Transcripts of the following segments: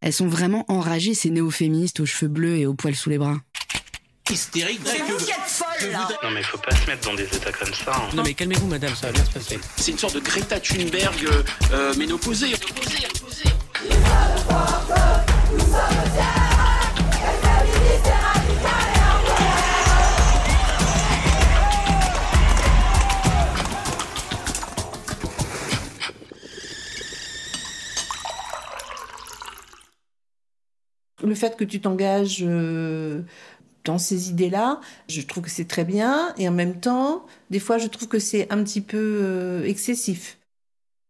Elles sont vraiment enragées, ces néo-féministes aux cheveux bleus et aux poils sous les bras. Hystérique. C'est vous qui êtes folle, là Non mais faut pas se mettre dans des états comme ça. hein. Non mais calmez-vous madame, ça va bien se passer. C'est une sorte de Greta Thunberg euh, euh, ménopausée. Le fait que tu t'engages euh, dans ces idées-là, je trouve que c'est très bien. Et en même temps, des fois, je trouve que c'est un petit peu euh, excessif.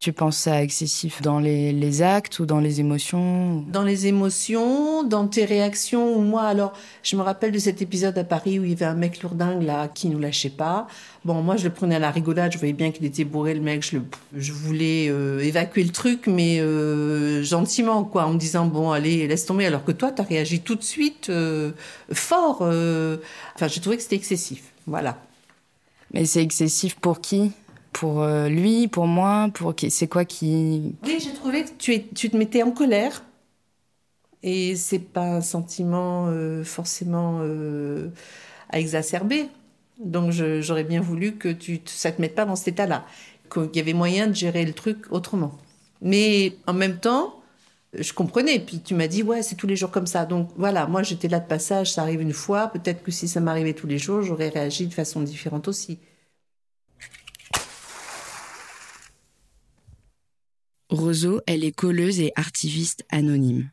Tu penses ça excessif dans les, les actes ou dans les émotions Dans les émotions, dans tes réactions. Ou moi, alors, je me rappelle de cet épisode à Paris où il y avait un mec lourdingue là qui nous lâchait pas. Bon, moi, je le prenais à la rigolade. Je voyais bien qu'il était bourré, le mec. Je, le, je voulais euh, évacuer le truc, mais euh, gentiment, quoi, en me disant bon, allez, laisse tomber. Alors que toi, t'as réagi tout de suite euh, fort. euh. Enfin, j'ai trouvé que c'était excessif. Voilà. Mais c'est excessif pour qui? Pour euh, lui, pour moi, pour C'est quoi qui Oui, j'ai trouvé que tu, te mettais en colère. Et c'est pas un sentiment euh, forcément euh, à exacerber. Donc j'aurais bien voulu que tu, ça te mette pas dans cet état-là. Qu'il y avait moyen de gérer le truc autrement. Mais en même temps, je comprenais. Puis tu m'as dit, ouais, c'est tous les jours comme ça. Donc voilà, moi j'étais là de passage, ça arrive une fois. Peut-être que si ça m'arrivait tous les jours, j'aurais réagi de façon différente aussi. Roseau, elle est colleuse et artiviste anonyme.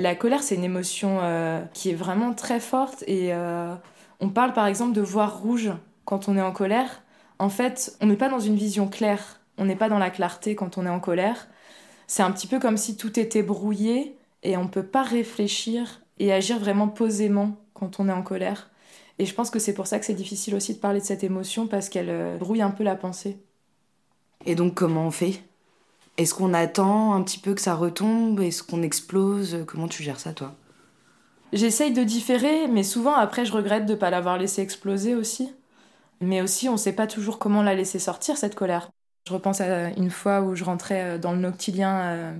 La colère, c'est une émotion euh, qui est vraiment très forte et euh, on parle par exemple de voir rouge quand on est en colère. En fait, on n'est pas dans une vision claire, on n'est pas dans la clarté quand on est en colère. C'est un petit peu comme si tout était brouillé et on ne peut pas réfléchir et agir vraiment posément quand on est en colère. Et je pense que c'est pour ça que c'est difficile aussi de parler de cette émotion parce qu'elle euh, brouille un peu la pensée. Et donc, comment on fait? Est-ce qu'on attend un petit peu que ça retombe? Est-ce qu'on explose? Comment tu gères ça, toi? J'essaye de différer, mais souvent après je regrette de ne pas l'avoir laissé exploser aussi. Mais aussi on ne sait pas toujours comment la laisser sortir cette colère. Je repense à une fois où je rentrais euh, dans le noctilien euh,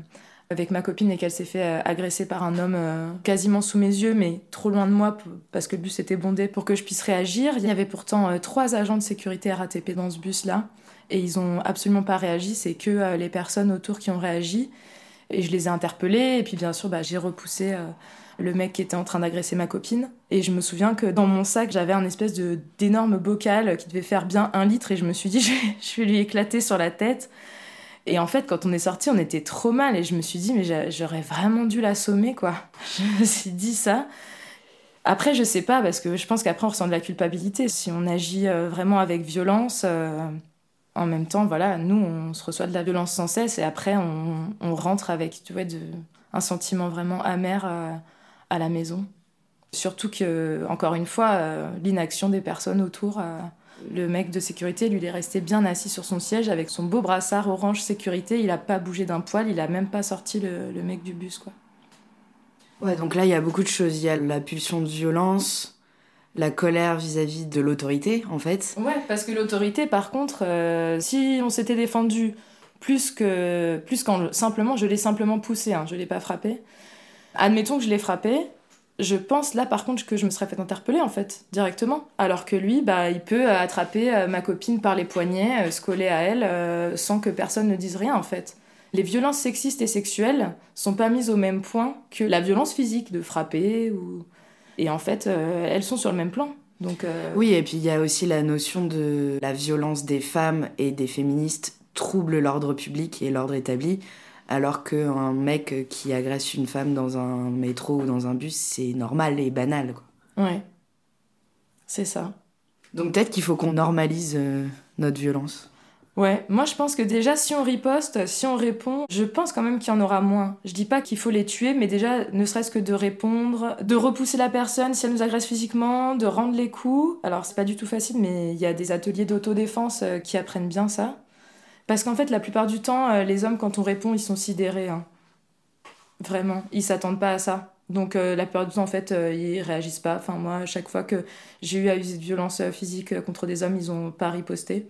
avec ma copine et qu'elle s'est fait euh, agresser par un homme quasiment sous mes yeux, mais trop loin de moi parce que le bus était bondé pour que je puisse réagir. Il y avait pourtant trois agents de sécurité RATP dans ce bus-là et ils ont absolument pas réagi. C'est que euh, les personnes autour qui ont réagi. Et je les ai interpellés et puis bien sûr bah, j'ai repoussé euh, le mec qui était en train d'agresser ma copine. Et je me souviens que dans mon sac, j'avais un espèce de d'énorme bocal qui devait faire bien un litre et je me suis dit, je vais, lui éclater sur la tête. Et en fait, quand on est sorti, on était trop mal et je me suis dit, mais j'a- j'aurais vraiment dû l'assommer, quoi. Je me suis dit ça. Après, je sais pas, parce que je pense qu'après, on ressent de la culpabilité. Si on agit euh, vraiment avec violence, en même temps, voilà, nous, on se reçoit de la violence sans cesse et après, on, rentre avec, tu vois, de, un sentiment vraiment amer euh, à la maison. Surtout que, encore une fois, euh, l'inaction des personnes autour. euh, le mec de sécurité, lui, il est resté bien assis sur son siège avec son beau brassard orange sécurité. Il a pas bougé d'un poil, il a même pas sorti le, le mec du bus, quoi. Ouais, donc là, il y a beaucoup de choses. Il y a la pulsion de violence, la colère vis-à-vis de l'autorité, en fait. Ouais, parce que l'autorité, par contre, euh, si on s'était défendu plus que plus qu'en simplement, je l'ai simplement poussé, hein, je l'ai pas frappé. Admettons que je l'ai frappé, je pense là par contre que je me serais fait interpeller en fait directement, alors que lui, bah, il peut attraper euh, ma copine par les poignets, euh, se coller à elle sans que personne ne dise rien en fait. Les violences sexistes et sexuelles sont pas mises au même point que la violence physique de frapper ou et en fait euh, elles sont sur le même plan. Donc euh, Oui, et puis il y a aussi la notion de la violence des femmes et des féministes trouble l'ordre public et l'ordre établi, alors qu'un mec qui agresse une femme dans un métro ou dans un bus, c'est normal et banal. Quoi. Ouais. C'est ça. Donc peut-être qu'il faut qu'on normalise euh, notre violence. Ouais, moi je pense que déjà si on riposte, si on répond, je pense quand même qu'il y en aura moins. Je dis pas qu'il faut les tuer, mais déjà ne serait-ce que de répondre, de repousser la personne si elle nous agresse physiquement, de rendre les coups. Alors c'est pas du tout facile, mais il y a des ateliers d'autodéfense euh, qui apprennent bien ça. Parce qu'en fait la plupart du temps, euh, les hommes quand on répond, ils sont sidérés. hein. Vraiment, ils s'attendent pas à ça. Donc euh, la plupart du temps, en fait, ils réagissent pas. Enfin moi, à chaque fois que j'ai eu à user de violence physique contre des hommes, ils ont pas riposté.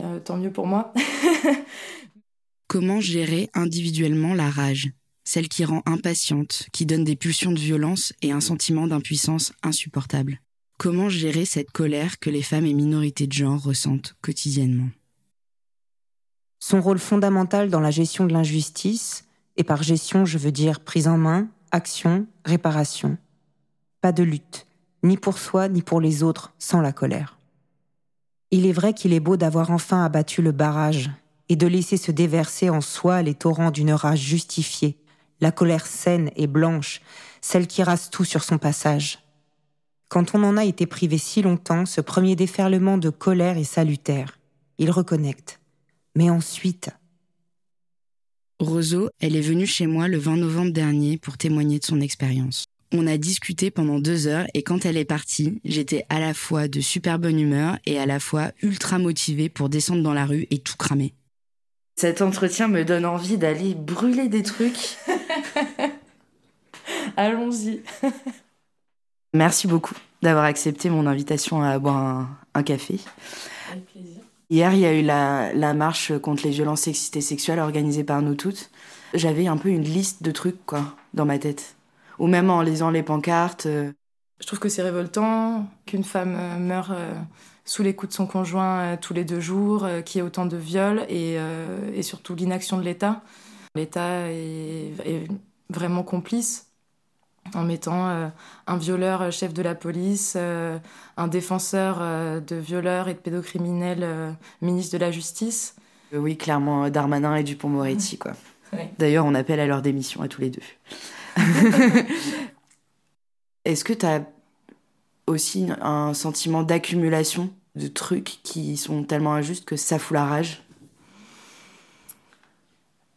Euh, tant mieux pour moi. Comment gérer individuellement la rage? Celle qui rend impatiente, qui donne des pulsions de violence et un sentiment d'impuissance insupportable. Comment gérer cette colère que les femmes et minorités de genre ressentent quotidiennement? Son rôle fondamental dans la gestion de l'injustice, et par gestion je veux dire prise en main, action, réparation. Pas de lutte, ni pour soi ni pour les autres, sans la colère. Il est vrai qu'il est beau d'avoir enfin abattu le barrage et de laisser se déverser en soi les torrents d'une rage justifiée, la colère saine et blanche, celle qui rase tout sur son passage. Quand on en a été privé si longtemps, ce premier déferlement de colère est salutaire. Il reconnecte. Mais ensuite... Roseau, elle est venue chez moi le 20 novembre dernier pour témoigner de son expérience. On a discuté pendant deux heures et quand elle est partie, j'étais à la fois de super bonne humeur et à la fois ultra motivée pour descendre dans la rue et tout cramer. Cet entretien me donne envie d'aller brûler des trucs. Allons-y. Merci beaucoup d'avoir accepté mon invitation à boire un, un café. Avec plaisir. Hier, il y a eu la, la, marche contre les violences sexistes et sexuelles organisée par nous toutes. J'avais un peu une liste de trucs, quoi, dans ma tête. Ou même en lisant les pancartes. Euh. Je trouve que c'est révoltant qu'une femme euh, meure euh, sous les coups de son conjoint tous les deux jours, qu'il y ait autant de viols et, et surtout l'inaction de l'État. L'État est, est, vraiment complice en mettant euh, un violeur chef de la police, euh, un défenseur euh, de violeurs et de pédocriminels ministre de la Justice. Oui, clairement, Darmanin et Dupont-Moretti, quoi. Oui. D'ailleurs, on appelle à leur démission à tous les deux. Est-ce que tu as aussi un sentiment d'accumulation de trucs qui sont tellement injustes que ça fout la rage?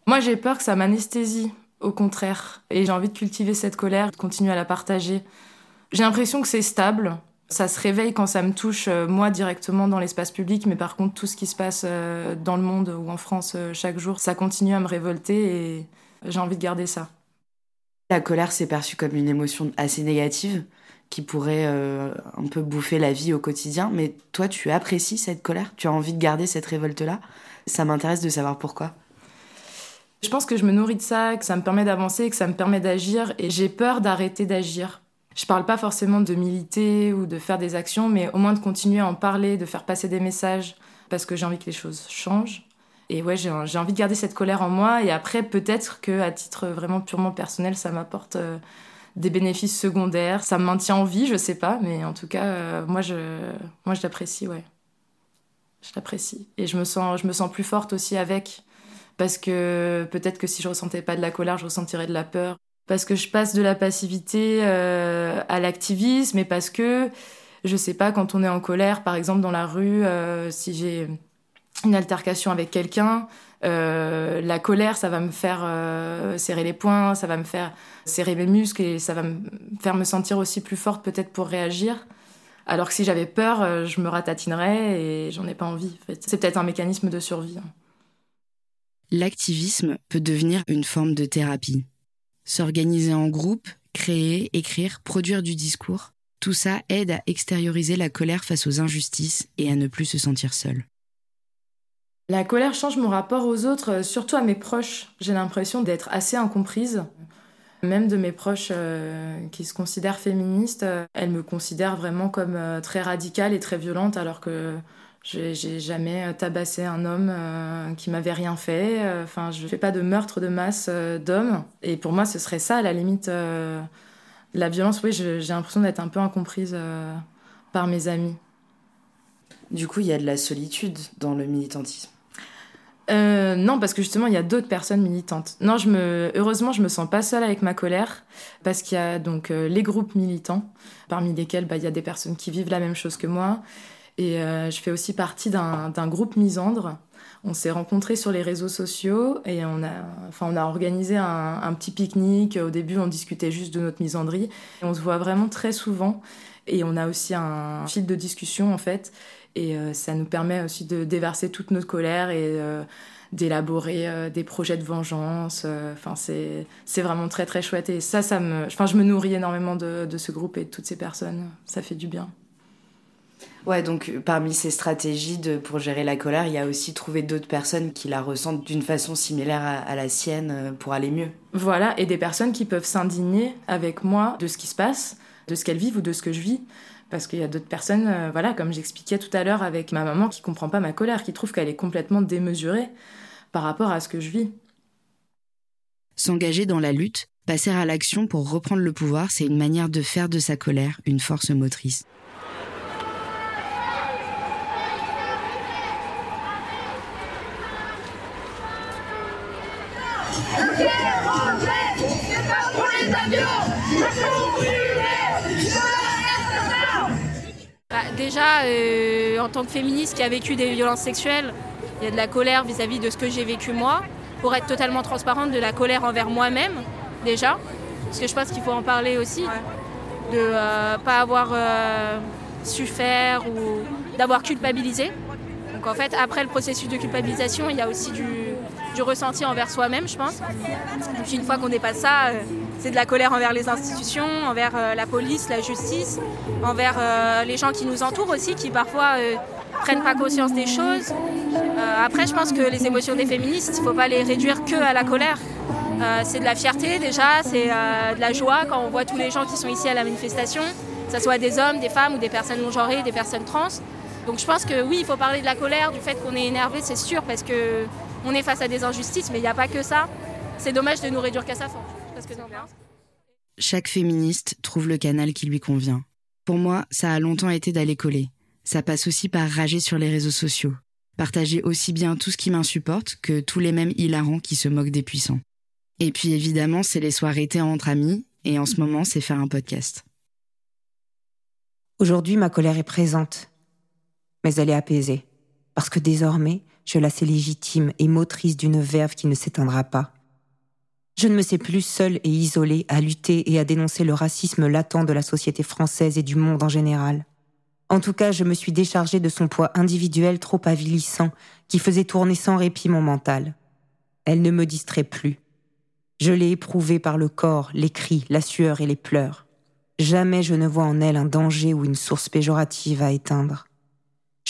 Moi, j'ai peur que ça m'anesthésie au contraire. Et j'ai envie de cultiver cette colère, de continuer à la partager. J'ai l'impression que c'est stable. Ça se réveille quand ça me touche, euh, moi, directement dans l'espace public, mais par contre, tout ce qui se passe euh, dans le monde ou en France euh, chaque jour, ça continue à me révolter et j'ai envie de garder ça. La colère, c'est perçu comme une émotion assez négative qui pourrait euh, un peu bouffer la vie au quotidien. Mais toi, tu apprécies cette colère? Tu as envie de garder cette révolte-là? Ça m'intéresse de savoir pourquoi. Je pense que je me nourris de ça, que ça me permet d'avancer, que ça me permet d'agir, et j'ai peur d'arrêter d'agir. Je parle pas forcément de militer ou de faire des actions, mais au moins de continuer à en parler, de faire passer des messages, parce que j'ai envie que les choses changent. Et ouais, j'ai envie de garder cette colère en moi, et après, peut-être que à titre vraiment purement personnel, ça m'apporte euh, des bénéfices secondaires, ça me maintient en vie, je sais pas, mais en tout cas, euh, moi, je, moi, je l'apprécie, ouais. Je l'apprécie. Et je me, sens, je me sens plus forte aussi avec parce que peut-être que si je ressentais pas de la colère, je ressentirais de la peur. Parce que je passe de la passivité euh, à l'activisme et parce que, je sais pas, quand on est en colère, par exemple dans la rue, si j'ai une altercation avec quelqu'un, euh, la colère, ça va me faire euh, serrer les poings, ça va me faire serrer mes muscles et ça va me faire me sentir aussi plus forte peut-être pour réagir. Alors que si j'avais peur, euh, je me ratatinerais et j'en ai pas envie. C'est peut-être un mécanisme de survie. Hein l'activisme peut devenir une forme de thérapie. S'organiser en groupe, créer, écrire, produire du discours, tout ça aide à extérioriser la colère face aux injustices et à ne plus se sentir seul. La colère change mon rapport aux autres, surtout à mes proches. J'ai l'impression d'être assez incomprise. Même de mes proches euh, qui se considèrent féministes, euh, elles me considèrent vraiment comme euh, très radicale et très violente alors que j'ai jamais tabassé un homme euh, qui m'avait rien fait. Enfin, je fais pas de meurtre de masse euh, d'hommes. Et pour moi, ce serait ça, à la limite. Euh, la violence, oui, j'ai l'impression d'être un peu incomprise par mes amis. Du coup, il y a de la solitude dans le militantisme. Euh, non, parce que justement, il y a d'autres personnes militantes. Non, je me, heureusement, je me sens pas seule avec ma colère, parce qu'il y a donc euh, les groupes militants, parmi lesquels bah, il y a des personnes qui vivent la même chose que moi, et euh, je fais aussi partie d'un groupe misandre. On s'est rencontrés sur les réseaux sociaux et on a, organisé un, un petit pique-nique. Au début, on discutait juste de notre misandrie. Et on se voit vraiment très souvent. Et on a aussi un fil de discussion, en fait. Et euh, ça nous permet aussi de déverser toute notre colère et euh, d'élaborer euh, des projets de vengeance. Enfin, c'est, c'est vraiment très, très chouette. Et ça, ça me, enfin, je me nourris énormément de, de ce groupe et de toutes ces personnes. Ça fait du bien. Ouais, donc parmi ces stratégies de, pour gérer la colère, il y a aussi trouver d'autres personnes qui la ressentent d'une façon similaire à, à, la sienne pour aller mieux. Voilà, et des personnes qui peuvent s'indigner avec moi de ce qui se passe, de ce qu'elles vivent ou de ce que je vis. Parce qu'il y a d'autres personnes, euh, voilà, comme j'expliquais tout à l'heure avec ma maman, qui comprend pas ma colère, qui trouve qu'elle est complètement démesurée par rapport à ce que je vis. S'engager dans la lutte, passer à l'action pour reprendre le pouvoir, c'est une manière de faire de sa colère une force motrice. Déjà, euh, en tant que féministe qui a vécu des violences sexuelles, il y a de la colère vis-à-vis de ce que j'ai vécu moi. Pour être totalement transparente, de la colère envers moi-même, déjà. Parce que je pense qu'il faut en parler aussi. De ne euh, pas avoir euh, su faire ou d'avoir culpabilisé. Donc en fait, après le processus de culpabilisation, il y a aussi du, ressenti envers soi-même, je pense. Et puis une fois qu'on dépasse ça, euh, c'est de la colère envers les institutions, envers euh, la police, la justice, envers euh, les gens qui nous entourent aussi, qui parfois prennent pas conscience des choses. après, je pense que les émotions des féministes, il ne faut pas les réduire que à la colère. c'est de la fierté déjà, c'est de la joie quand on voit tous les gens qui sont ici à la manifestation, que ce soit des hommes, des femmes ou des personnes non genrées, des personnes trans. Donc je pense que oui, il faut parler de la colère, du fait qu'on est énervé, c'est sûr, parce que on est face à des injustices, mais il n'y a pas que ça. C'est dommage de nous réduire qu'à ça. Parce que Chaque féministe trouve le canal qui lui convient. Pour moi, ça a longtemps été d'aller coller. Ça passe aussi par rager sur les réseaux sociaux. Partager aussi bien tout ce qui m'insupporte que tous les mêmes hilarants qui se moquent des puissants. Et puis évidemment, c'est les soirées thé entre amis, et en ce moment, c'est faire un podcast. Aujourd'hui, ma colère est présente, mais elle est apaisée, parce que désormais, je la sais légitime et motrice d'une verve qui ne s'éteindra pas. Je ne me sais plus seule et isolée à lutter et à dénoncer le racisme latent de la société française et du monde en général. En tout cas, je me suis déchargée de son poids individuel trop avilissant qui faisait tourner sans répit mon mental. Elle ne me distrait plus. Je l'ai éprouvée par le corps, les cris, la sueur et les pleurs. Jamais je ne vois en elle un danger ou une source péjorative à éteindre.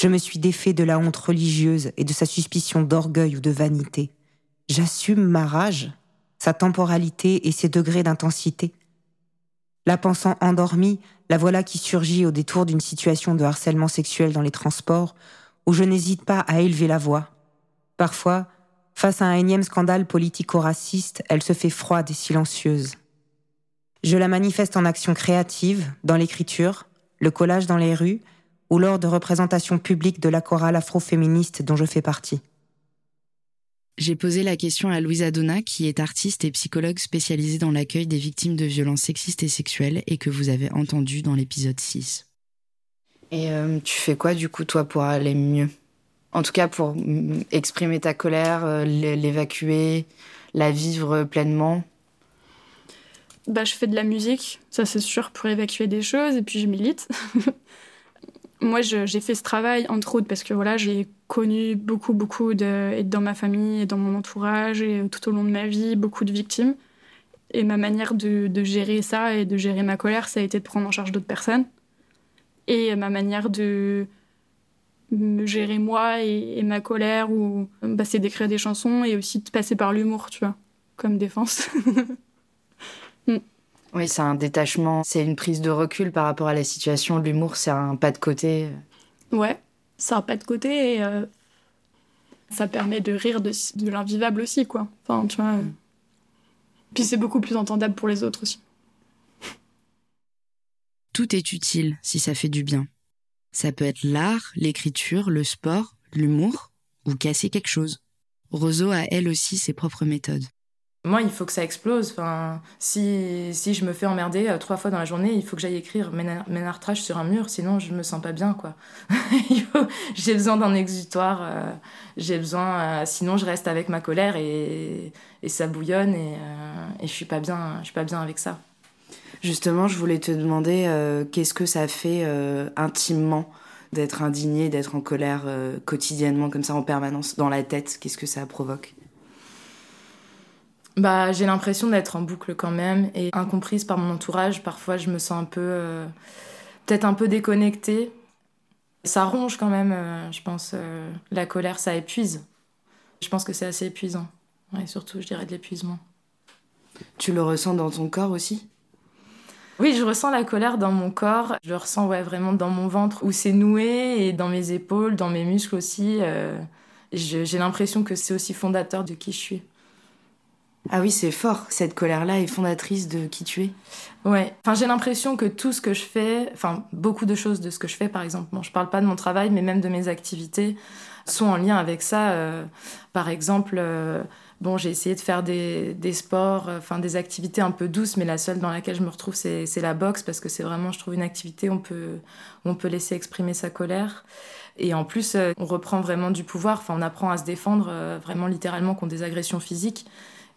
Je me suis défait de la honte religieuse et de sa suspicion d'orgueil ou de vanité. J'assume ma rage, sa temporalité et ses degrés d'intensité. La pensant endormie, la voilà qui surgit au détour d'une situation de harcèlement sexuel dans les transports, où je n'hésite pas à élever la voix. Parfois, face à un énième scandale politico-raciste, elle se fait froide et silencieuse. Je la manifeste en action créative, dans l'écriture, le collage dans les rues, ou lors de représentations publiques de la chorale afroféministe dont je fais partie. J'ai posé la question à Louisa Donna, qui est artiste et psychologue spécialisée dans l'accueil des victimes de violences sexistes et sexuelles et que vous avez entendu dans l'épisode 6. Et euh, tu fais quoi du coup toi pour aller mieux? En tout cas pour exprimer ta colère, euh, l'évacuer, la vivre pleinement? Bah, je fais de la musique, ça c'est sûr, pour évacuer des choses, et puis je milite. moi, j'ai fait ce travail, entre autres, parce que voilà, j'ai connu beaucoup, beaucoup, de, dans ma famille et dans mon entourage, et tout au long de ma vie, beaucoup de victimes. Et ma manière de, de gérer ça et de gérer ma colère, ça a été de prendre en charge d'autres personnes. Et ma manière de me gérer moi et, ma colère, ou bah, c'est d'écrire des chansons et aussi de passer par l'humour, tu vois, comme défense. mm. Oui, c'est un détachement, c'est une prise de recul par rapport à la situation. L'humour, c'est un pas de côté. Ouais, c'est un pas de côté et euh, ça permet de rire de, de l'invivable aussi, quoi. Enfin, tu vois. Mm. Puis c'est beaucoup plus entendable pour les autres aussi. Tout est utile si ça fait du bien. Ça peut être l'art, l'écriture, le sport, l'humour ou casser quelque chose. Roseau a elle aussi ses propres méthodes. Moi, il faut que ça explose. Enfin, si, si je me fais emmerder euh, trois fois dans la journée, il faut que j'aille écrire Ménard Trash sur un mur, sinon je me sens pas bien, quoi. j'ai besoin d'un exutoire, euh, j'ai besoin... Euh, sinon, je reste avec ma colère et, et ça bouillonne et, et, je suis pas bien, je suis pas bien avec ça. Justement, je voulais te demander qu'est-ce que ça fait intimement d'être indigné, d'être en colère quotidiennement comme ça en permanence dans la tête? Qu'est-ce que ça provoque? Bah, j'ai l'impression d'être en boucle quand même et incomprise par mon entourage. Parfois, je me sens un peu, euh, peut-être un peu déconnectée. Ça ronge quand même, euh, je pense. euh, la colère, ça épuise. Je pense que c'est assez épuisant. Ouais, surtout, je dirais de l'épuisement. Tu le ressens dans ton corps aussi? Oui, je ressens la colère dans mon corps. Je le ressens ouais, vraiment dans mon ventre où c'est noué et dans mes épaules, dans mes muscles aussi. J'ai l'impression que c'est aussi fondateur de qui je suis. Ah oui, c'est fort. Cette colère-là est fondatrice de qui tu es. Ouais, enfin j'ai l'impression que tout ce que je fais, enfin beaucoup de choses de ce que je fais par exemple, bon je parle pas de mon travail mais même de mes activités sont en lien avec ça. euh, par exemple, euh, bon j'ai essayé de faire des, des sports, euh, enfin des activités un peu douces mais la seule dans laquelle je me retrouve c'est la boxe parce que c'est vraiment je trouve une activité où on peut, on peut laisser exprimer sa colère. Et en plus, on reprend vraiment du pouvoir, enfin on apprend à se défendre vraiment littéralement contre des agressions physiques.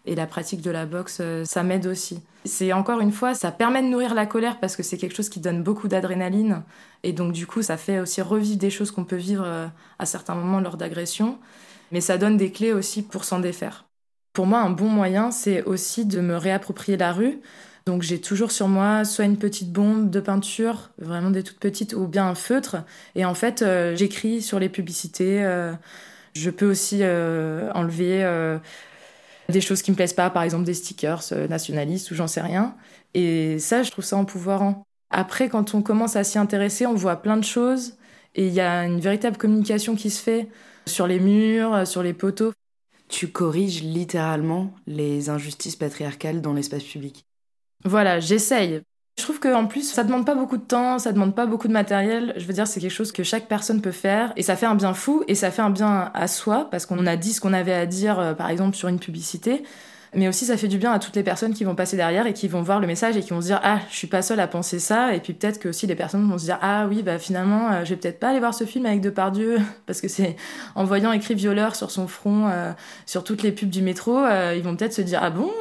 Et la pratique de la boxe, euh, ça m'aide aussi. C'est encore une fois, ça permet de nourrir la colère parce que c'est quelque chose qui donne beaucoup d'adrénaline. Et donc, du coup, ça fait aussi revivre des choses qu'on peut vivre euh, à certains moments lors d'agressions. Mais ça donne des clés aussi pour s'en défaire. Pour moi, un bon moyen, c'est aussi de me réapproprier la rue. Donc, j'ai toujours sur moi soit une petite bombe de peinture, vraiment des toutes petites, ou bien un feutre. Et en fait, euh, j'écris sur les publicités. je peux aussi enlever. Des choses qui me plaisent pas, par exemple des stickers euh, nationalistes ou j'en sais rien. Et ça, je trouve ça empouvoirant. Après, quand on commence à s'y intéresser, on voit plein de choses et il y a une véritable communication qui se fait sur les murs, euh, sur les poteaux. Tu corriges littéralement les injustices patriarcales dans l'espace public. Voilà, j'essaye. Je trouve qu'en plus, ça demande pas beaucoup de temps, ça demande pas beaucoup de matériel. Je veux dire, c'est quelque chose que chaque personne peut faire et ça fait un bien fou et ça fait un bien à soi parce qu'on a dit ce qu'on avait à dire, euh, par exemple, sur une publicité. Mais aussi, ça fait du bien à toutes les personnes qui vont passer derrière et qui vont voir le message et qui vont se dire Ah, je suis pas seule à penser ça. Et puis peut-être que aussi les personnes vont se dire Ah oui, bah finalement, euh, je vais peut-être pas aller voir ce film avec Depardieu parce que c'est en voyant écrit violeur sur son front, euh, sur toutes les pubs du métro, ils vont peut-être se dire Ah bon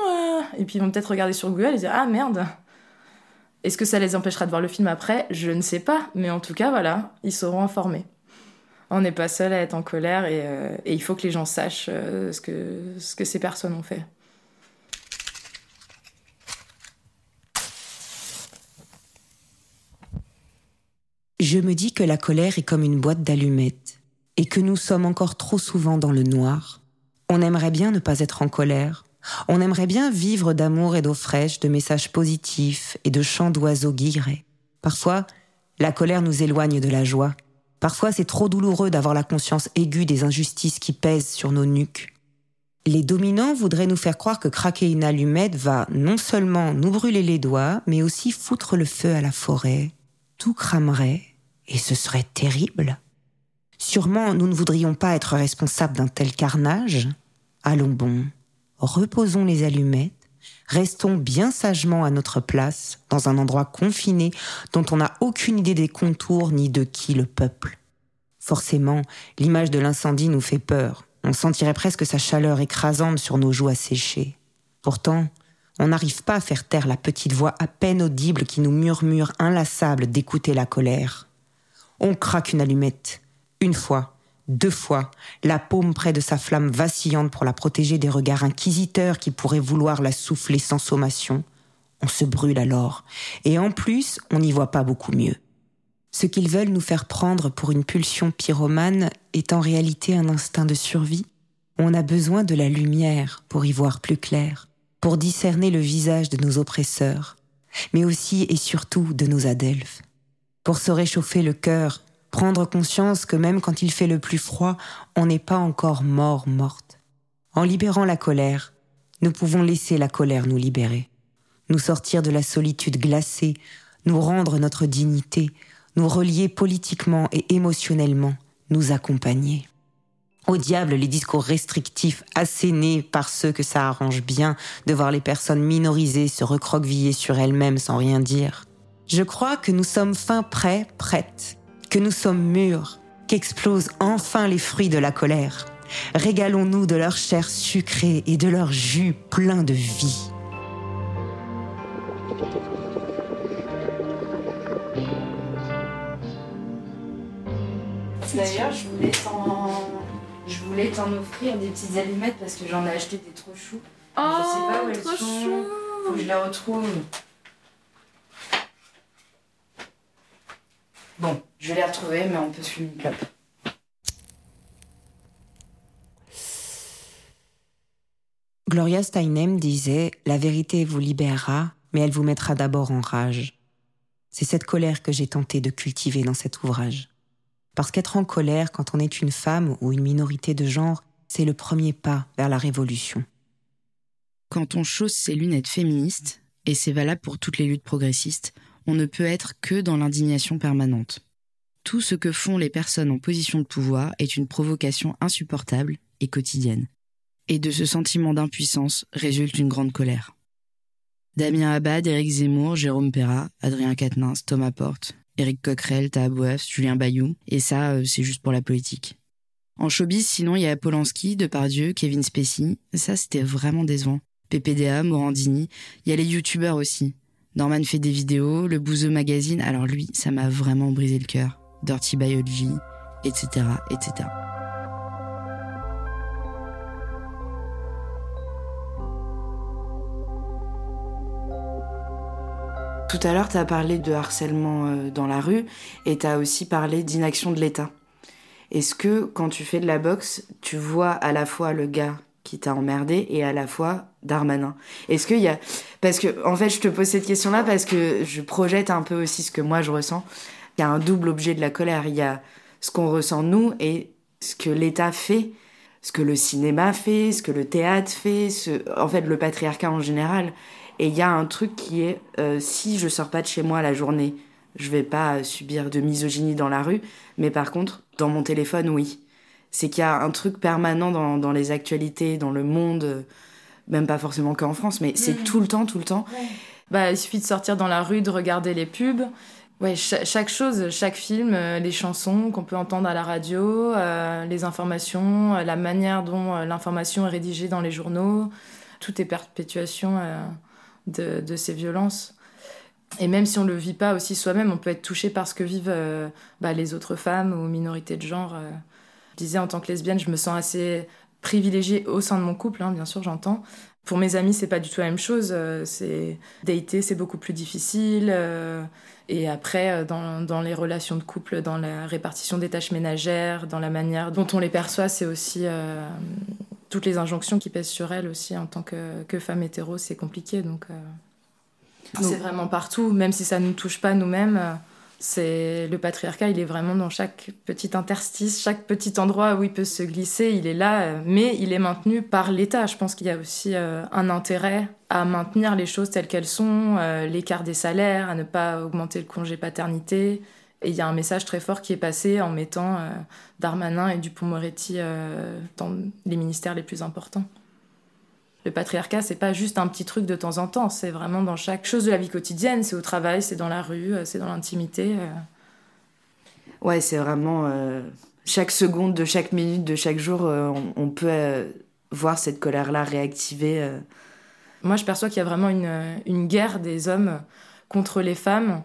Et puis ils vont peut-être regarder sur Google et dire Ah merde est-ce que ça les empêchera de voir le film après? Je ne sais pas, mais en tout cas, voilà, ils seront informés. On n'est pas seul à être en colère et, euh, il faut que les gens sachent euh, ce que ces personnes ont fait. Je me dis que la colère est comme une boîte d'allumettes et que nous sommes encore trop souvent dans le noir. On aimerait bien ne pas être en colère. On aimerait bien vivre d'amour et d'eau fraîche, de messages positifs et de chants d'oiseaux guillerets. Parfois, la colère nous éloigne de la joie. Parfois, c'est trop douloureux d'avoir la conscience aiguë des injustices qui pèsent sur nos nuques. Les dominants voudraient nous faire croire que craquer une allumette va non seulement nous brûler les doigts, mais aussi foutre le feu à la forêt. Tout cramerait et ce serait terrible. Sûrement, nous ne voudrions pas être responsables d'un tel carnage. Allons bon, reposons les allumettes, restons bien sagement à notre place, dans un endroit confiné dont on n'a aucune idée des contours ni de qui le peuple. Forcément, l'image de l'incendie nous fait peur. On sentirait presque sa chaleur écrasante sur nos joues asséchées. Pourtant, on n'arrive pas à faire taire la petite voix à peine audible qui nous murmure inlassable d'écouter la colère. On craque une allumette. Une fois, deux fois, la paume près de sa flamme vacillante pour la protéger des regards inquisiteurs qui pourraient vouloir la souffler sans sommation. On se brûle alors. Et en plus, on n'y voit pas beaucoup mieux. Ce qu'ils veulent nous faire prendre pour une pulsion pyromane est en réalité un instinct de survie. On a besoin de la lumière pour y voir plus clair, pour discerner le visage de nos oppresseurs, mais aussi et surtout de nos adelphes. Pour se réchauffer le cœur, prendre conscience que même quand il fait le plus froid, on n'est pas encore mort morte. En libérant la colère, nous pouvons laisser la colère nous libérer, nous sortir de la solitude glacée, nous rendre notre dignité, nous relier politiquement et émotionnellement, nous accompagner. Au diable les discours restrictifs assénés par ceux que ça arrange bien de voir les personnes minorisées se recroqueviller sur elles-mêmes sans rien dire. Je crois que nous sommes fin prêts, prêtes, que nous sommes mûrs, qu'explosent enfin les fruits de la colère. Régalons-nous de leur chair sucrée et de leur jus plein de vie. D'ailleurs, je voulais t'en... Je voulais t'en offrir des petites allumettes parce que j'en ai acheté des trop choux. je sais pas où elles sont. chou. Faut que je les retrouve. Bon, Je vais les retrouver, mais on peut suivre une clope. Gloria Steinem disait La vérité vous libérera, mais elle vous mettra d'abord en rage. C'est cette colère que j'ai tenté de cultiver dans cet ouvrage. Parce qu'être en colère quand on est une femme ou une minorité de genre, c'est le premier pas vers la révolution. Quand on chausse ses lunettes féministes, et c'est valable pour toutes les luttes progressistes, on ne peut être que dans l'indignation permanente. Tout ce que font les personnes en position de pouvoir est une provocation insupportable et quotidienne. Et de ce sentiment d'impuissance résulte une grande colère. Damien Abad, Éric Zemmour, Jérôme Perra, Adrien Quatennens, Thomas Porte, Éric Coquerel, Tahabouaf, Julien Bayou, et ça, euh, c'est juste pour la politique. En showbiz, sinon, il y a Polanski, Depardieu, Kevin Spacey, ça c'était vraiment décevant. PPDA, Morandini, il y a les youtubeurs aussi. Norman fait des vidéos, le Bouzeux Magazine, alors lui, ça m'a vraiment brisé le cœur. Dirty Biology, etc., etc. Tout à l'heure, tu as parlé de harcèlement euh, dans la rue et tu as aussi parlé d'inaction de l'État. Est-ce que quand tu fais de la boxe, tu vois à la fois le gars qui t'a emmerdé et à la fois Darmanin? Est-ce qu'il y a... Parce que, en fait, je te pose cette question-là parce que je projette un peu aussi ce que moi je ressens. Il y a un double objet de la colère. Il y a ce qu'on ressent nous et ce que l'État fait, ce que le cinéma fait, ce que le théâtre fait, ce... en fait, le patriarcat en général. Et il y a un truc qui est, euh, si je sors pas de chez moi la journée, je vais pas subir de misogynie dans la rue, mais par contre, dans mon téléphone, oui. C'est qu'il y a un truc permanent dans, dans, les actualités, dans le monde, même pas forcément qu'en France, mais c'est Mhm. tout le temps, tout le temps. Bah, il suffit de sortir dans la rue, de regarder les pubs. Ouais, cha- chaque chose, chaque film, euh, les chansons qu'on peut entendre à la radio, euh, les informations, euh, la manière dont l'information est rédigée dans les journaux, tout est perpétuation de, ces violences. Et même si on le vit pas aussi soi-même, on peut être touché par ce que vivent bah, les autres femmes ou minorités de genre. Je disais en tant que lesbienne, je me sens assez privilégiée au sein de mon couple, hein, bien sûr, j'entends. Pour mes amis, c'est pas du tout la même chose. euh, C'est dater, c'est beaucoup plus difficile. euh, Et après, euh, dans, dans les relations de couple, dans la répartition des tâches ménagères, dans la manière dont on les perçoit, c'est aussi euh, toutes les injonctions qui pèsent sur elles aussi en tant que, que femme hétéro, c'est compliqué. Donc, euh, c'est vraiment partout, même si ça ne nous touche pas nous-mêmes. C'est le patriarcat, il est vraiment dans chaque petit interstice, chaque petit endroit où il peut se glisser, il est là, euh, mais il est maintenu par l'État. Je pense qu'il y a aussi euh, un intérêt à maintenir les choses telles qu'elles sont, euh, l'écart des salaires, à ne pas augmenter le congé paternité. Et il y a un message très fort qui est passé en mettant Darmanin et Dupont-Moretti dans les ministères les plus importants. Le patriarcat, c'est pas juste un petit truc de temps en temps, c'est vraiment dans chaque chose de la vie quotidienne. C'est au travail, c'est dans la rue, euh, c'est dans l'intimité. euh. Ouais, c'est vraiment euh, chaque seconde de chaque minute de chaque jour, euh, on, on peut euh, voir cette colère-là réactivée. Moi, je perçois qu'il y a vraiment une, une guerre des hommes contre les femmes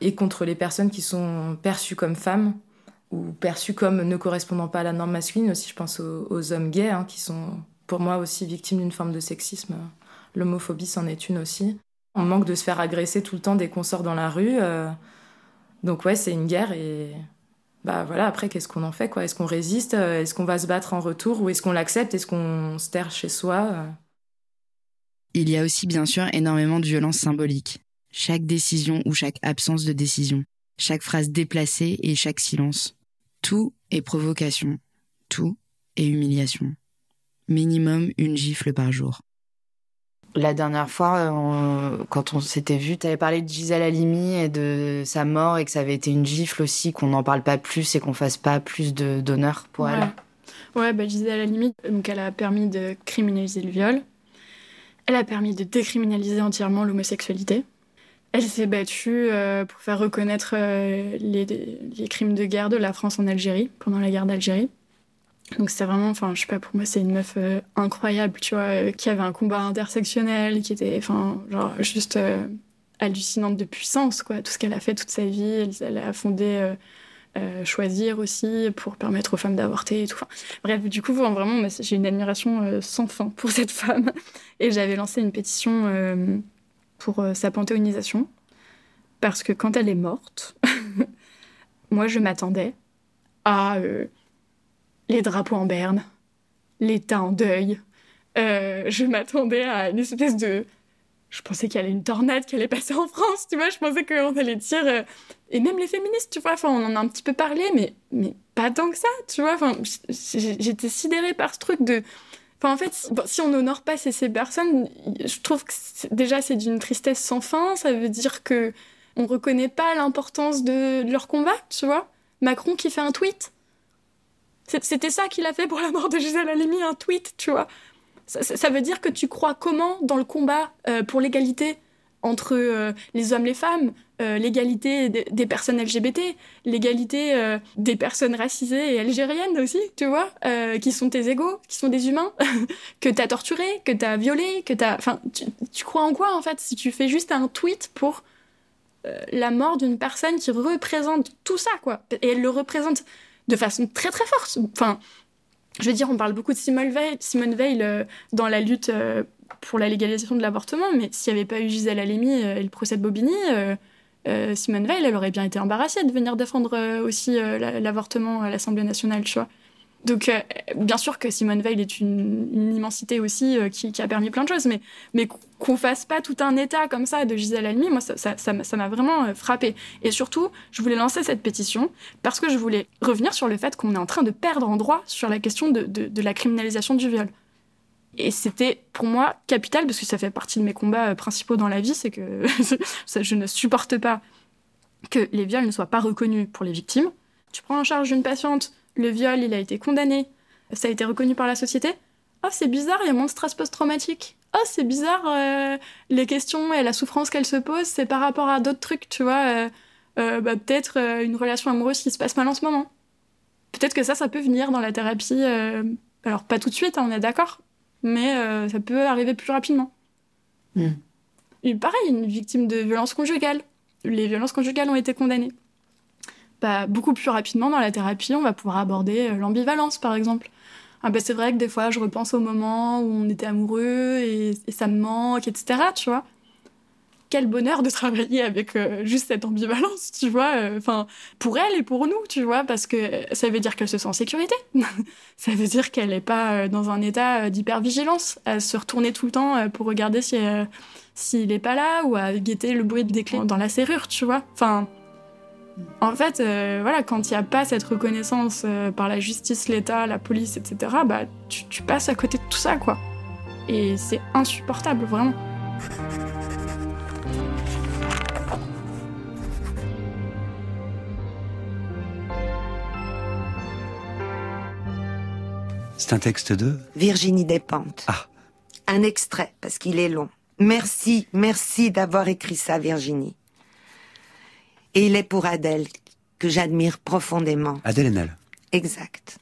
et contre les personnes qui sont perçues comme femmes ou perçues comme ne correspondant pas à la norme masculine. Aussi, je pense aux, aux hommes gays hein, qui sont pour moi aussi victimes d'une forme de sexisme. L'homophobie, c'en est une aussi. On manque de se faire agresser tout le temps dès qu'on sort dans la rue. euh. Donc ouais, c'est une guerre et bah voilà, après qu'est-ce qu'on en fait quoi? Est-ce qu'on résiste Euh, Est-ce qu'on va se battre en retour ou est-ce qu'on l'accepte? Est-ce qu'on se terre chez soi Euh, Il y a aussi bien sûr énormément de violence symbolique. Chaque décision ou chaque absence de décision, chaque phrase déplacée et chaque silence. Tout est provocation, tout est humiliation. Minimum une gifle par jour. La dernière fois, euh, on- quand on s'était vu, tu avais parlé de Gisèle Halimi et de sa mort et que ça avait été une gifle aussi, qu'on n'en parle pas plus et qu'on fasse pas plus de- d'honneur pour elle. Ouais, bah, la limite, donc elle a permis de criminaliser le viol. Elle a permis de décriminaliser entièrement l'homosexualité. Elle s'est battue euh, pour faire reconnaître euh, les, les crimes de guerre de la France en Algérie, pendant la guerre d'Algérie. Donc c'était vraiment, enfin, je sais pas, pour moi, c'est une meuf euh, incroyable, tu vois, euh, qui avait un combat intersectionnel, qui était, enfin, genre, juste euh, hallucinante de puissance, quoi. Tout ce qu'elle a fait toute sa vie, elle, a fondé Choisir aussi, pour permettre aux femmes d'avorter et tout. Bref, du coup, vraiment, j'ai une admiration sans fin pour cette femme. Et j'avais lancé une pétition pour sa panthéonisation, parce que quand elle est morte, moi, je m'attendais à les drapeaux en berne, l'État en deuil. Euh, je m'attendais à une espèce de... Je pensais qu'il y avait une tornade qui allait passer en France, tu vois. Je pensais qu'on allait dire... euh, Et même les féministes, tu vois. Enfin, on en a un petit peu parlé, mais, mais pas tant que ça, tu vois. Enfin, j'étais sidérée par ce truc de... Enfin, en fait, si- on n'honore pas ces, personnes, je trouve que déjà c'est d'une tristesse sans fin. Ça veut dire que on reconnaît pas l'importance de, de leur combat, tu vois. Macron qui fait un tweet. C'était ça qu'il a fait pour la mort de Gisèle Halimi, un tweet, tu vois. Ça, veut dire que tu crois comment dans le combat euh, pour l'égalité entre euh, les hommes et les femmes, euh, l'égalité des, personnes LGBT, l'égalité des personnes racisées et algériennes aussi, tu vois, qui sont tes égaux, qui sont des humains, que t'as torturé, que t'as violé, que t'as... Enfin, tu, crois en quoi, en fait, si tu fais juste un tweet pour la mort d'une personne qui représente tout ça, quoi. Et elle le représente de façon très très forte. Enfin, je veux dire, on parle beaucoup de Simone Veil, Simone Veil euh, dans la lutte euh, pour la légalisation de l'avortement, mais s'il n'y avait pas eu Gisèle Halimi euh, et le procès de Bobigny, Simone Veil, elle aurait bien été embarrassée de venir défendre aussi la- l'avortement à l'Assemblée nationale, tu vois. Donc, euh, bien sûr que Simone Veil est une, immensité aussi euh, qui, a permis plein de choses, mais, mais qu'on fasse pas tout un état comme ça de Gisèle Halimi, moi, ça, m'a- vraiment euh, frappé. Et surtout, je voulais lancer cette pétition parce que je voulais revenir sur le fait qu'on est en train de perdre en droit sur la question de, de, la criminalisation du viol. Et c'était pour moi capital parce que ça fait partie de mes combats principaux dans la vie, c'est que je ne supporte pas que les viols ne soient pas reconnus pour les victimes. Tu prends en charge une patiente, le viol, il a été condamné, ça a été reconnu par la société. Oh, c'est bizarre, il y a moins de stress post-traumatique. Oh, c'est bizarre, euh, les questions et la souffrance qu'elle se pose, c'est par rapport à d'autres trucs, tu vois. euh, euh, bah, peut-être une relation amoureuse qui se passe mal en ce moment. Peut-être que ça, ça peut venir dans la thérapie. alors, pas tout de suite, hein, on est d'accord, mais ça peut arriver plus rapidement. Mm. Et pareil, une victime de violence conjugale. Les violences conjugales ont été condamnées. Bah, beaucoup plus rapidement dans la thérapie, on va pouvoir aborder euh, l'ambivalence, par exemple. Ah bah, c'est vrai que des fois, je repense au moment où on était amoureux et, ça me manque, etc. Tu vois quel bonheur de travailler avec euh, juste cette ambivalence, tu vois. euh, Enfin, pour elle et pour nous, tu vois, parce que ça veut dire qu'elle se sent en sécurité. ça veut dire qu'elle n'est pas dans un état d'hypervigilance, à se retourner tout le temps pour regarder si, s'il est pas là ou à guetter le bruit des clés dans la serrure, tu vois. Enfin, en fait, euh, voilà, quand il n'y a pas cette reconnaissance euh, par la justice, l'État, la police, etc., bah, tu, tu passes à côté de tout ça, quoi. Et c'est insupportable, vraiment. C'est un texte de Virginie Despentes. Ah. Un extrait, parce qu'il est long. Merci, merci d'avoir écrit ça, Virginie. Et il est pour Adèle, que j'admire profondément. Adèle Haenel. Exact.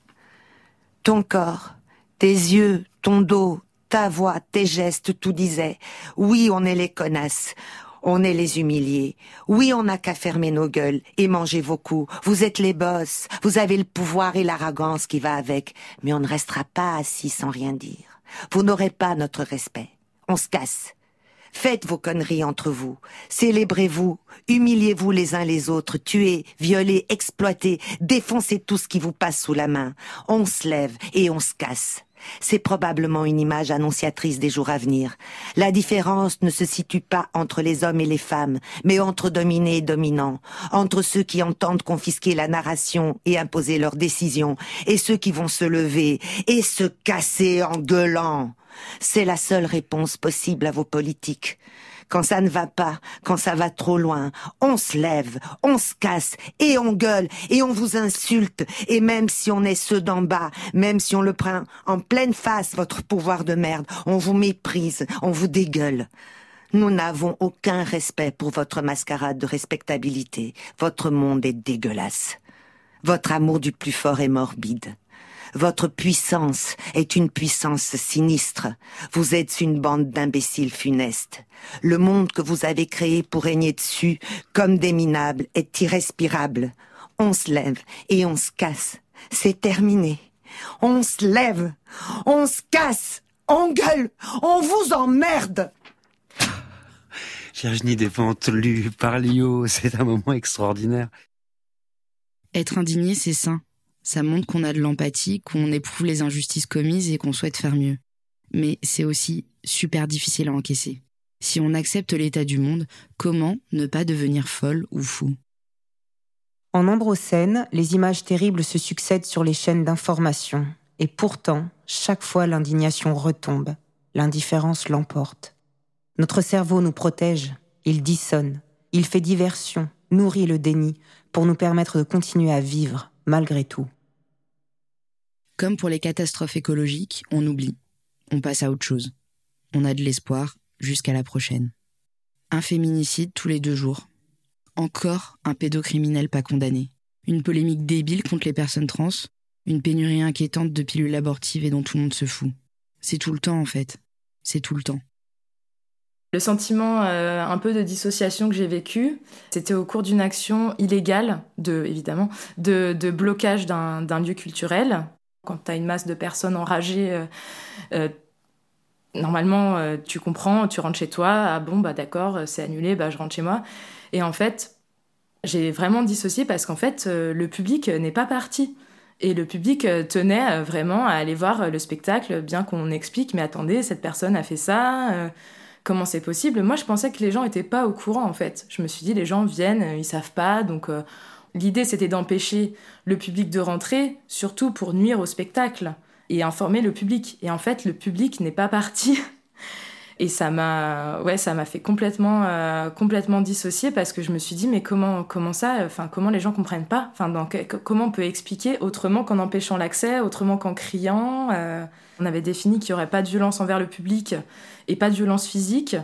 Ton corps, tes yeux, ton dos, ta voix, tes gestes, tout disait. Oui, on est les connasses. On est les humiliés. Oui, on n'a qu'à fermer nos gueules et manger vos coups. Vous êtes les boss. Vous avez le pouvoir et l'arrogance qui va avec. Mais on ne restera pas assis sans rien dire. Vous n'aurez pas notre respect. On se casse. Faites vos conneries entre vous. Célébrez-vous. Humiliez-vous les uns les autres. Tuez, violez, exploitez. Défoncez tout ce qui vous passe sous la main. On se lève et on se casse. C'est probablement une image annonciatrice des jours à venir. La différence ne se situe pas entre les hommes et les femmes, mais entre dominés et dominants, entre ceux qui entendent confisquer la narration et imposer leurs décisions, et ceux qui vont se lever et se casser en gueulant. C'est la seule réponse possible à vos politiques. Quand ça ne va pas, quand ça va trop loin, on se lève, on se casse et on gueule et on vous insulte. Et même si on est ceux d'en bas, même si on le prend en pleine face, votre pouvoir de merde, on vous méprise, on vous dégueule. Nous n'avons aucun respect pour votre mascarade de respectabilité. Votre monde est dégueulasse. Votre amour du plus fort est morbide. Votre puissance est une puissance sinistre. Vous êtes une bande d'imbéciles funestes. Le monde que vous avez créé pour régner dessus, comme des minables, est irrespirable. On se lève et on se casse. C'est terminé. On se lève, on se casse, on gueule, on vous emmerde. Virginie Despentes, lue par Lio, c'est un moment extraordinaire. Être indigné, c'est sain. Ça montre qu'on a de l'empathie, qu'on éprouve les injustices commises et qu'on souhaite faire mieux. Mais c'est aussi super difficile à encaisser. Si on accepte l'état du monde, comment ne pas devenir folle ou fou? En Ambrosène, les images terribles se succèdent sur les chaînes d'information. Et pourtant, chaque fois l'indignation retombe, l'indifférence l'emporte. Notre cerveau nous protège, il dissonne, il fait diversion, nourrit le déni pour nous permettre de continuer à vivre malgré tout. Comme pour les catastrophes écologiques, on oublie. On passe à autre chose. On a de l'espoir jusqu'à la prochaine. Un féminicide tous les deux jours. Encore un pédocriminel pas condamné. Une polémique débile contre les personnes trans. Une pénurie inquiétante de pilules abortives et dont tout le monde se fout. C'est tout le temps en fait. C'est tout le temps. Le sentiment euh, un peu de dissociation que j'ai vécu, c'était au cours d'une action illégale, de, évidemment, de, de blocage d'un lieu culturel. Quand tu as une masse de personnes enragées, euh, euh, normalement, tu comprends, tu rentres chez toi, ah bon, bah d'accord, c'est annulé, bah je rentre chez moi. Et en fait, j'ai vraiment dissocié parce qu'en fait, le public n'est pas parti. Et le public tenait vraiment à aller voir le spectacle, bien qu'on explique, mais attendez, cette personne a fait ça comment c'est possible? Moi, je pensais que les gens n'étaient pas au courant, en fait. Je me suis dit, les gens viennent, euh, ils savent pas, donc euh, l'idée, c'était d'empêcher le public de rentrer, surtout pour nuire au spectacle et informer le public. Et en fait, le public n'est pas parti. Et ça m'a, ouais, ça m'a fait complètement, euh, complètement dissocier parce que je me suis dit, mais comment, comment ça, enfin, comment les gens comprennent pas, enfin, comment on peut expliquer autrement qu'en empêchant l'accès, autrement qu'en criant. on avait défini qu'il y aurait pas de violence envers le public et pas de violence physique.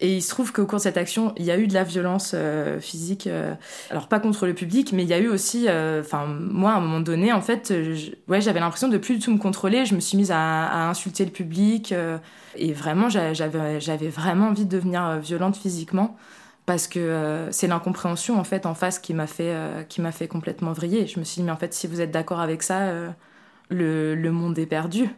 Et il se trouve qu'au cours de cette action, il y a eu de la violence euh, physique, euh, alors pas contre le public, mais il y a eu aussi, euh, enfin moi à un moment donné, en fait, ouais, j'avais l'impression de plus du tout me contrôler. Je me suis mise à, insulter le public et vraiment, j'avais, j'avais vraiment envie de devenir violente physiquement parce que c'est l'incompréhension en fait en face qui m'a fait, qui m'a fait complètement vriller. Je me suis dit mais en fait, si vous êtes d'accord avec ça, le, le monde est perdu.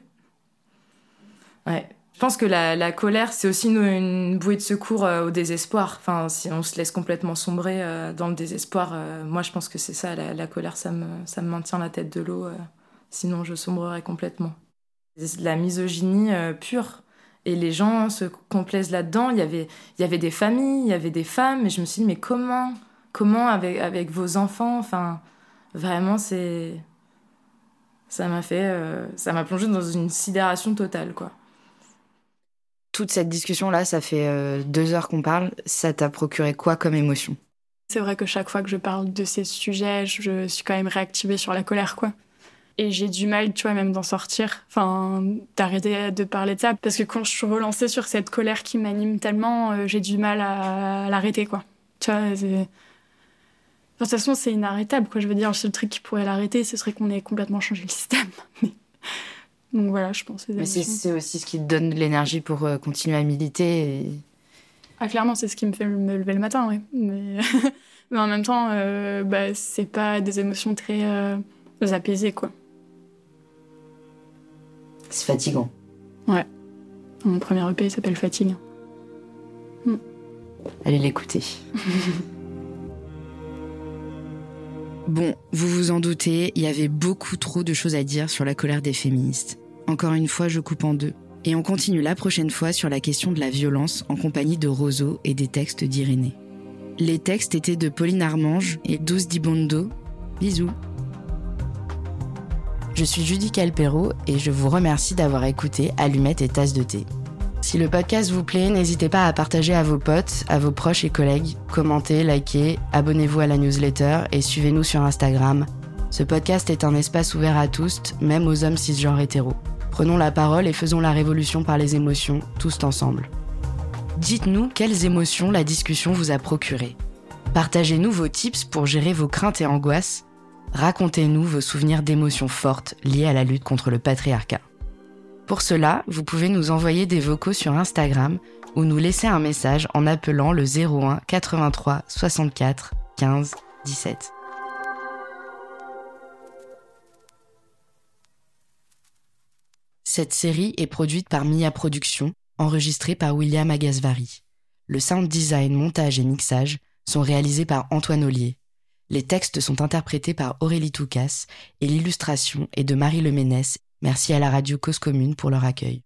Ouais. Je pense que la, colère, c'est aussi une, bouée de secours euh, au désespoir. Enfin, si on se laisse complètement sombrer euh, dans le désespoir, euh, moi je pense que c'est ça, la, colère, ça me, ça me maintient la tête de l'eau. sinon, je sombrerais complètement. La misogynie pure. Et les gens se complaisent là-dedans. Il y avait, y avait des familles, il y avait des femmes. Et je me suis dit, mais comment Comment avec, avec vos enfants Enfin, vraiment, c'est. Ça m'a fait. ça m'a plongé dans une sidération totale, quoi toute cette discussion-là, ça fait euh, deux heures qu'on parle, ça t'a procuré quoi comme émotion? C'est vrai que chaque fois que je parle de ces sujets, je suis quand même réactivée sur la colère, quoi. Et j'ai du mal, tu vois, même d'en sortir, enfin, d'arrêter de parler de ça. Parce que quand je suis relancée sur cette colère qui m'anime tellement, euh, j'ai du mal à, l'arrêter, quoi. Tu vois, de toute façon, c'est inarrêtable, quoi. Je veux dire, le seul truc qui pourrait l'arrêter, ce serait qu'on ait complètement changé le système. Donc voilà, je pense. Mais c'est aussi ce qui te donne de l'énergie pour euh, continuer à militer. Ah, clairement, c'est ce qui me fait me lever le matin, oui. Mais, Mais en même temps, euh, bah, c'est pas des émotions très euh, apaisées, quoi. C'est fatigant. Ouais. Mon premier EP s'appelle Fatigue. Hmm. Allez l'écouter. Bon, vous vous en doutez, il y avait beaucoup trop de choses à dire sur la colère des féministes. Encore une fois, je coupe en deux. Et on continue la prochaine fois sur la question de la violence en compagnie de Roseau et des textes d'Irénée. Les textes étaient de Pauline Armange et Douce Dibondo. Bisous. Je suis Judy Calpero et je vous remercie d'avoir écouté Allumettes et Tasse de thé. Si le podcast vous plaît, n'hésitez pas à partager à vos potes, à vos proches et collègues, commentez, likez, abonnez-vous à la newsletter et suivez-nous sur Instagram. Ce podcast est un espace ouvert à tous, même aux hommes cisgenres hétéros. Prenons la parole et faisons la révolution par les émotions, tous ensemble. Dites-nous quelles émotions la discussion vous a procuré. Partagez-nous vos tips pour gérer vos craintes et angoisses. Racontez-nous vos souvenirs d'émotions fortes liées à la lutte contre le patriarcat. Pour cela, vous pouvez nous envoyer des vocaux sur Instagram ou nous laisser un message en appelant le 01 83 64 15 17. Cette série est produite par Mia Productions, enregistrée par William Agasvari. Le sound design, montage et mixage sont réalisés par Antoine Ollier. Les textes sont interprétés par Aurélie Toucas et l'illustration est de Marie Leménès. Merci à la radio Cause Commune pour leur accueil.